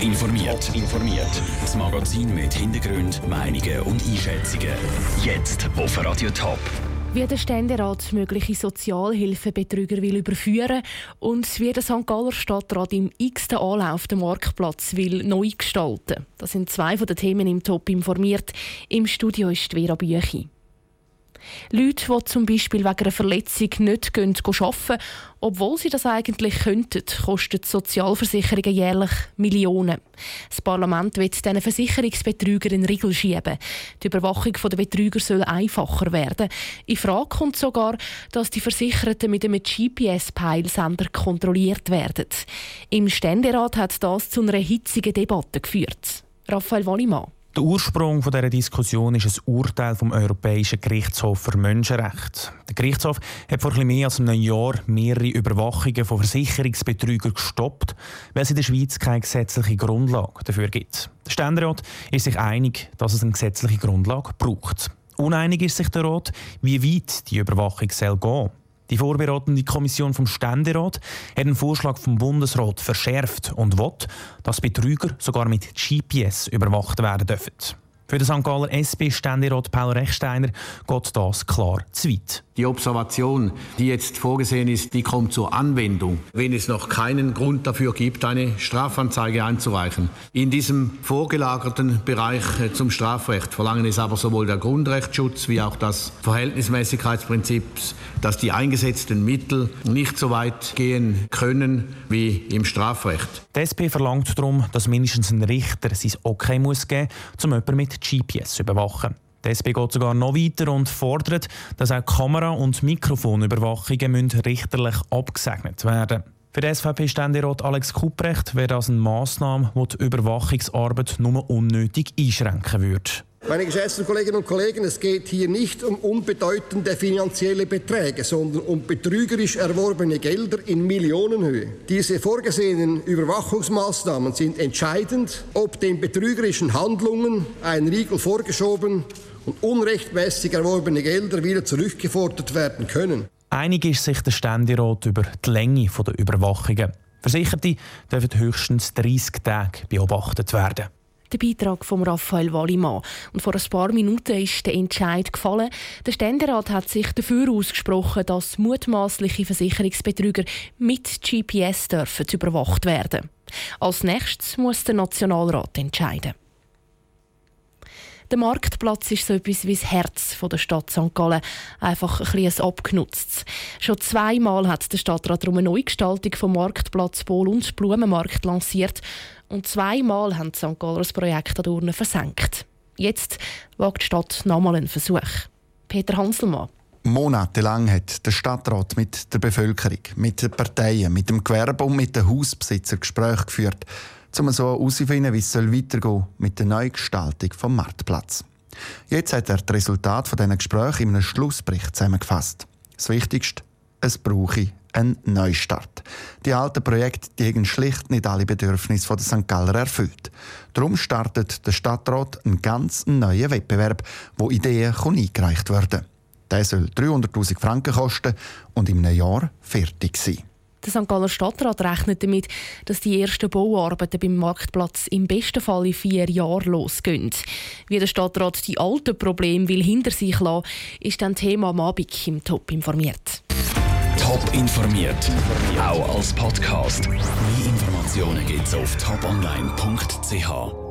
Top informiert. informiert. Das Magazin mit Hintergrund, Meinungen und Einschätzungen. Jetzt auf Radio Top. Wie der Ständerat mögliche Sozialhilfebetrüger will überführen und wie der St. Galler Stadtrat im x-ten Anlauf den Marktplatz will neu gestalten. Das sind zwei von den Themen im Top informiert. Im Studio ist Vera Büchi. Leute, die zum Beispiel wegen einer Verletzung nicht gehen, arbeiten, obwohl sie das eigentlich könnten, kosten Sozialversicherungen jährlich Millionen. Das Parlament wird diesen Versicherungsbetrügern in Riegel schieben. Die Überwachung der Betrüger soll einfacher werden. In Frage kommt sogar, dass die Versicherten mit einem GPS-Peilsender kontrolliert werden. Im Ständerat hat das zu einer hitzigen Debatte geführt. Raphael Wallimann. Der Ursprung dieser Diskussion ist ein Urteil vom Europäischen Gerichtshof für Menschenrechte. Der Gerichtshof hat vor etwas mehr als einem Jahr mehrere Überwachungen von Versicherungsbetrügern gestoppt, weil es in der Schweiz keine gesetzliche Grundlage dafür gibt. Der Ständerat ist sich einig, dass es eine gesetzliche Grundlage braucht. Uneinig ist sich der Rat, wie weit die Überwachung soll gehen die vorbereitende Kommission vom Ständerat hat einen Vorschlag vom Bundesrat verschärft und will, dass Betrüger sogar mit GPS überwacht werden dürfen. Für den St. Galler SP-Ständerat Paul Rechsteiner geht das klar zu weit. Die Observation, die jetzt vorgesehen ist, die kommt zur Anwendung, wenn es noch keinen Grund dafür gibt, eine Strafanzeige einzureichen. In diesem vorgelagerten Bereich äh, zum Strafrecht verlangen es aber sowohl der Grundrechtsschutz wie auch das Verhältnismäßigkeitsprinzip, dass die eingesetzten Mittel nicht so weit gehen können wie im Strafrecht. Die SP verlangt darum, dass mindestens ein Richter sein Okay muss geben um jemanden mit GPS zu überwachen. Die SP geht sogar noch weiter und fordert, dass auch Kamera- und Mikrofonüberwachungen richterlich abgesegnet werden Für den SVP-Ständerat Alex Kupprecht wäre das eine Massnahme, die die Überwachungsarbeit nur unnötig einschränken würde. Meine geschätzten Kolleginnen und Kollegen, es geht hier nicht um unbedeutende finanzielle Beträge, sondern um betrügerisch erworbene Gelder in Millionenhöhe. Diese vorgesehenen Überwachungsmaßnahmen sind entscheidend, ob den betrügerischen Handlungen ein Riegel vorgeschoben und unrechtmäßig erworbene Gelder wieder zurückgefordert werden können. Einig ist sich der Ständerat über die Länge der Überwachungen. Versicherte dürfen höchstens 30 Tage beobachtet werden. Der Beitrag von Raphael Wallimann. Und vor ein paar Minuten ist der Entscheid gefallen. Der Ständerat hat sich dafür ausgesprochen, dass mutmaßliche Versicherungsbetrüger mit GPS dürfen überwacht werden. Als nächstes muss der Nationalrat entscheiden. Der Marktplatz ist so etwas wie das Herz der Stadt St. Gallen. Einfach ein bisschen abgenutzt. Schon zweimal hat der Stadtrat eine Neugestaltung vom Marktplatz Bol und Blumenmarkt lanciert. Und zweimal haben die St. Galler das Projekt an Urne versenkt. Jetzt wagt die Stadt nochmal einen Versuch. Peter Hanselmann. Monatelang hat der Stadtrat mit der Bevölkerung, mit den Parteien, mit dem Gewerbe und mit den Hausbesitzern Gespräche geführt um so herauszufinden, wie es weitergehen soll mit der Neugestaltung vom Marktplatz. Jetzt hat er das Resultat von diesen Gesprächen in einem Schlussbericht zusammengefasst. Das Wichtigste, es brauche einen Neustart. Die alten Projekte die haben schlicht nicht alle Bedürfnisse der St. Galler erfüllt. Darum startet der Stadtrat einen ganz neuen Wettbewerb, wo Ideen eingereicht werden Der soll 300.000 Franken kosten und in einem Jahr fertig sein. Der St. Galler Stadtrat rechnet damit, dass die ersten Bauarbeiten beim Marktplatz im besten Fall in vier Jahren losgehen. Wie der Stadtrat die alten Probleme will hinter sich lassen, ist dann Thema am Abend im Top informiert. Top informiert, auch als Podcast. Mehr Informationen gibt's auf toponline.ch.